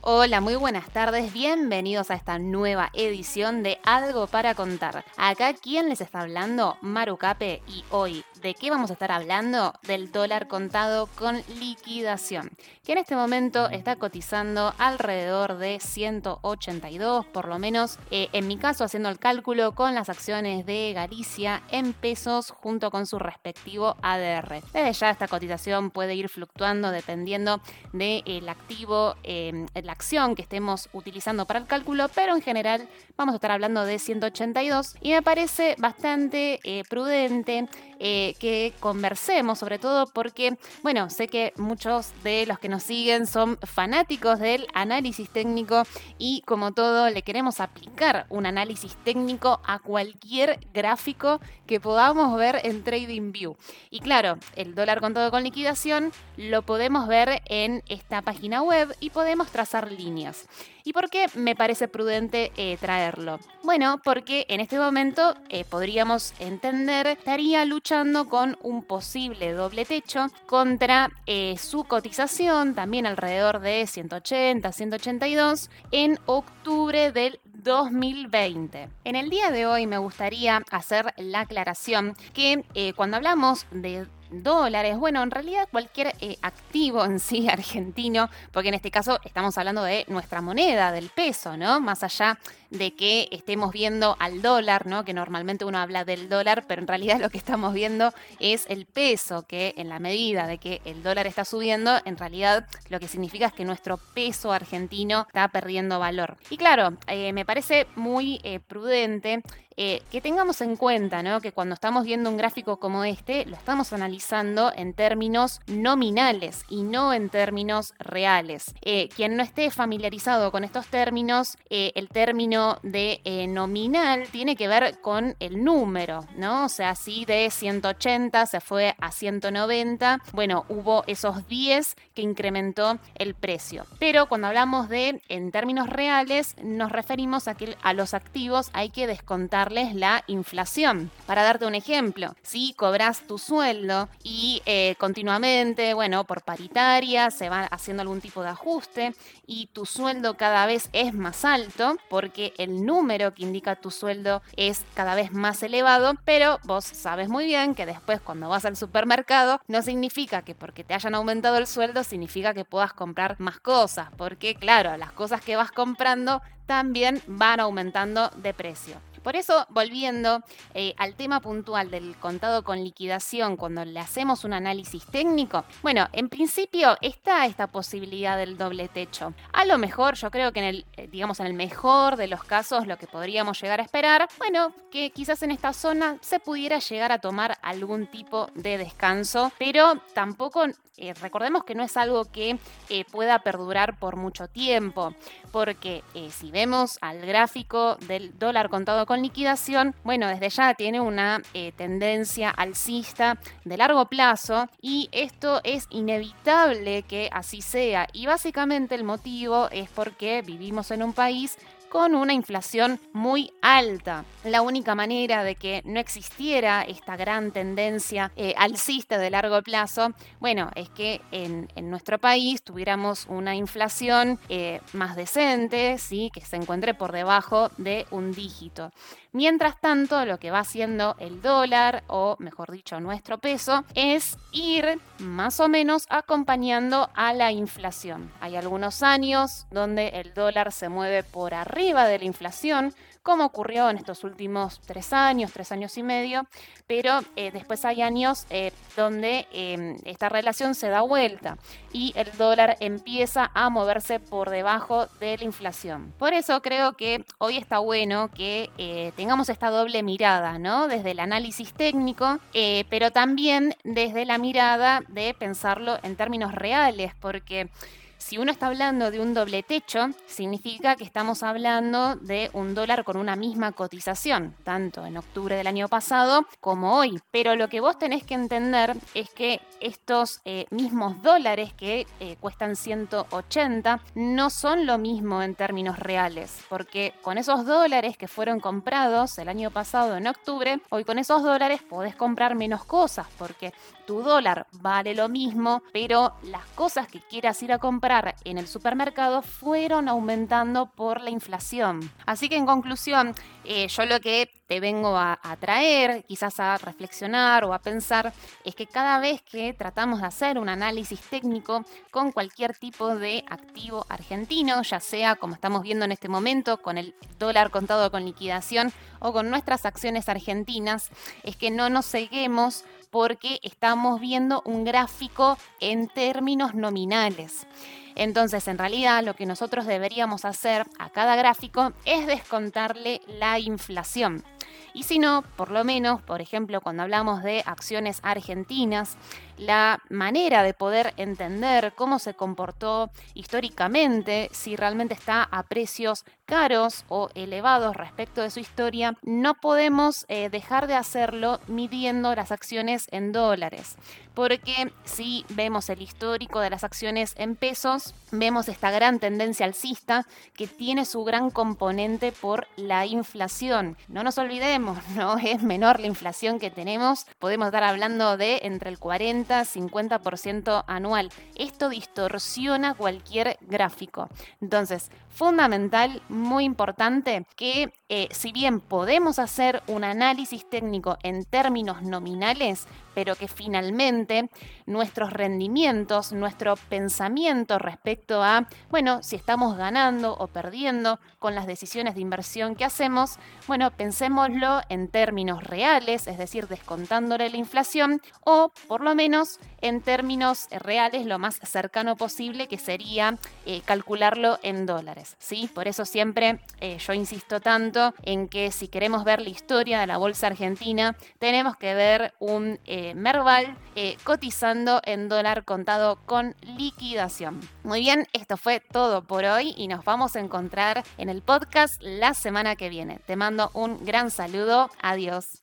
Hola, muy buenas tardes, bienvenidos a esta nueva edición de Algo para contar. Acá, ¿quién les está hablando? Maru Cape y hoy, ¿de qué vamos a estar hablando? Del dólar contado con liquidación, que en este momento está cotizando alrededor de 182, por lo menos, eh, en mi caso haciendo el cálculo con las acciones de Galicia en pesos junto con su respectivo ADR. Desde ya esta cotización puede ir fluctuando dependiendo del activo, eh, la acción que estemos utilizando para el cálculo, pero en general vamos a estar hablando de 182 y me parece bastante eh, prudente eh, que conversemos, sobre todo porque, bueno, sé que muchos de los que nos siguen son fanáticos del análisis técnico y como todo le queremos aplicar un análisis técnico a cualquier gráfico que podamos ver en TradingView. Y claro, el dólar con todo con liquidación lo podemos ver en esta página web y podemos trazar líneas. ¿Y por qué me parece prudente eh, traerlo? Bueno, porque en este momento eh, podríamos entender estaría luchando con un posible doble techo contra eh, su cotización, también alrededor de 180, 182, en octubre del 2020. En el día de hoy me gustaría hacer la aclaración que cuando hablamos de dólares, bueno, en realidad cualquier eh, activo en sí argentino, porque en este caso estamos hablando de nuestra moneda, del peso, ¿no? Más allá de que estemos viendo al dólar, ¿no? Que normalmente uno habla del dólar, pero en realidad lo que estamos viendo es el peso, que en la medida de que el dólar está subiendo, en realidad lo que significa es que nuestro peso argentino está perdiendo valor. Y claro, eh, me parece muy eh, prudente eh, que tengamos en cuenta ¿no? que cuando estamos viendo un gráfico como este, lo estamos analizando en términos nominales y no en términos reales. Eh, quien no esté familiarizado con estos términos, eh, el término de nominal tiene que ver con el número, ¿no? O sea, si de 180 se fue a 190, bueno, hubo esos 10 que incrementó el precio. Pero cuando hablamos de en términos reales, nos referimos a que a los activos hay que descontar la inflación. Para darte un ejemplo, si cobras tu sueldo y eh, continuamente, bueno, por paritaria se va haciendo algún tipo de ajuste y tu sueldo cada vez es más alto porque el número que indica tu sueldo es cada vez más elevado, pero vos sabes muy bien que después cuando vas al supermercado no significa que porque te hayan aumentado el sueldo significa que puedas comprar más cosas, porque claro, las cosas que vas comprando también van aumentando de precio. Por eso, volviendo eh, al tema puntual del contado con liquidación, cuando le hacemos un análisis técnico, bueno, en principio está esta posibilidad del doble techo. A lo mejor, yo creo que en el, eh, digamos, en el mejor de los casos, lo que podríamos llegar a esperar, bueno, que quizás en esta zona se pudiera llegar a tomar algún tipo de descanso, pero tampoco eh, recordemos que no es algo que pueda perdurar por mucho tiempo, porque si vemos al gráfico del dólar contado con liquidación, bueno, desde ya tiene una eh, tendencia alcista de largo plazo y esto es inevitable que así sea. Y básicamente el motivo es porque vivimos en un país con una inflación muy alta. La única manera de que no existiera esta gran tendencia eh, alcista de largo plazo, bueno, es que en, nuestro país tuviéramos una inflación eh, más decente, ¿sí? que se encuentre por debajo de un dígito. Mientras tanto, lo que va haciendo el dólar, o mejor dicho, nuestro peso, es ir más o menos acompañando a la inflación. Hay algunos años donde el dólar se mueve por arriba de la inflación, como ocurrió en estos últimos tres años, tres años y medio, pero eh, después hay años eh, donde em, esta relación se da vuelta y el dólar empieza a moverse por debajo de la inflación. Por eso creo que hoy está bueno que eh, tengamos esta doble mirada, ¿no? Desde el análisis técnico, pero también desde la mirada de pensarlo en términos reales, porque Si uno está hablando de un doble techo, significa que estamos hablando de un dólar con una misma cotización, tanto en octubre del año pasado como hoy. Pero lo que vos tenés que entender es que estos eh, mismos dólares que eh, cuestan 180 no son lo mismo en términos reales, porque con esos dólares que fueron comprados el año pasado en octubre, hoy con esos dólares podés comprar menos cosas, porque tu dólar vale lo mismo, pero las cosas que quieras ir a comprar en el supermercado fueron aumentando por la inflación. Así que en conclusión, eh, yo lo que te vengo a, a, traer, quizás a reflexionar o a pensar, es que cada vez que tratamos de hacer un análisis técnico con cualquier tipo de activo argentino, ya sea como estamos viendo en este momento con el dólar contado con liquidación o con nuestras acciones argentinas, es que no nos seguimos porque estamos viendo un gráfico en términos nominales. Entonces, en realidad, lo que nosotros deberíamos hacer a cada gráfico es descontarle la inflación. Y si no, por lo menos, por ejemplo, cuando hablamos de acciones argentinas, la manera de poder entender cómo se comportó históricamente, si realmente está a precios caros o elevados respecto de su historia, no podemos eh, dejar de hacerlo midiendo las acciones en dólares. Porque si vemos el histórico de las acciones en pesos, vemos esta gran tendencia alcista que tiene su gran componente por la inflación. No nos olvidemos, no es menor la inflación que tenemos, podemos estar hablando de entre el 40 50% anual. Esto distorsiona cualquier gráfico. Entonces, fundamental, muy importante, que eh, si bien podemos hacer un análisis técnico en términos nominales, pero que finalmente nuestros rendimientos, nuestro pensamiento respecto a, bueno, si estamos ganando o perdiendo con las decisiones de inversión que hacemos, bueno, pensémoslo en términos reales, es decir, descontándole la inflación, o por lo menos en términos reales lo más cercano posible, que sería eh, calcularlo en dólares. ¿sí? Por eso siempre eh, yo insisto tanto en que si queremos ver la historia de la bolsa argentina, tenemos que ver un... Eh, Merval cotizando en dólar contado con liquidación. Muy bien, esto fue todo por hoy y nos vamos a encontrar en el podcast la semana que viene. Te mando un gran saludo. Adiós.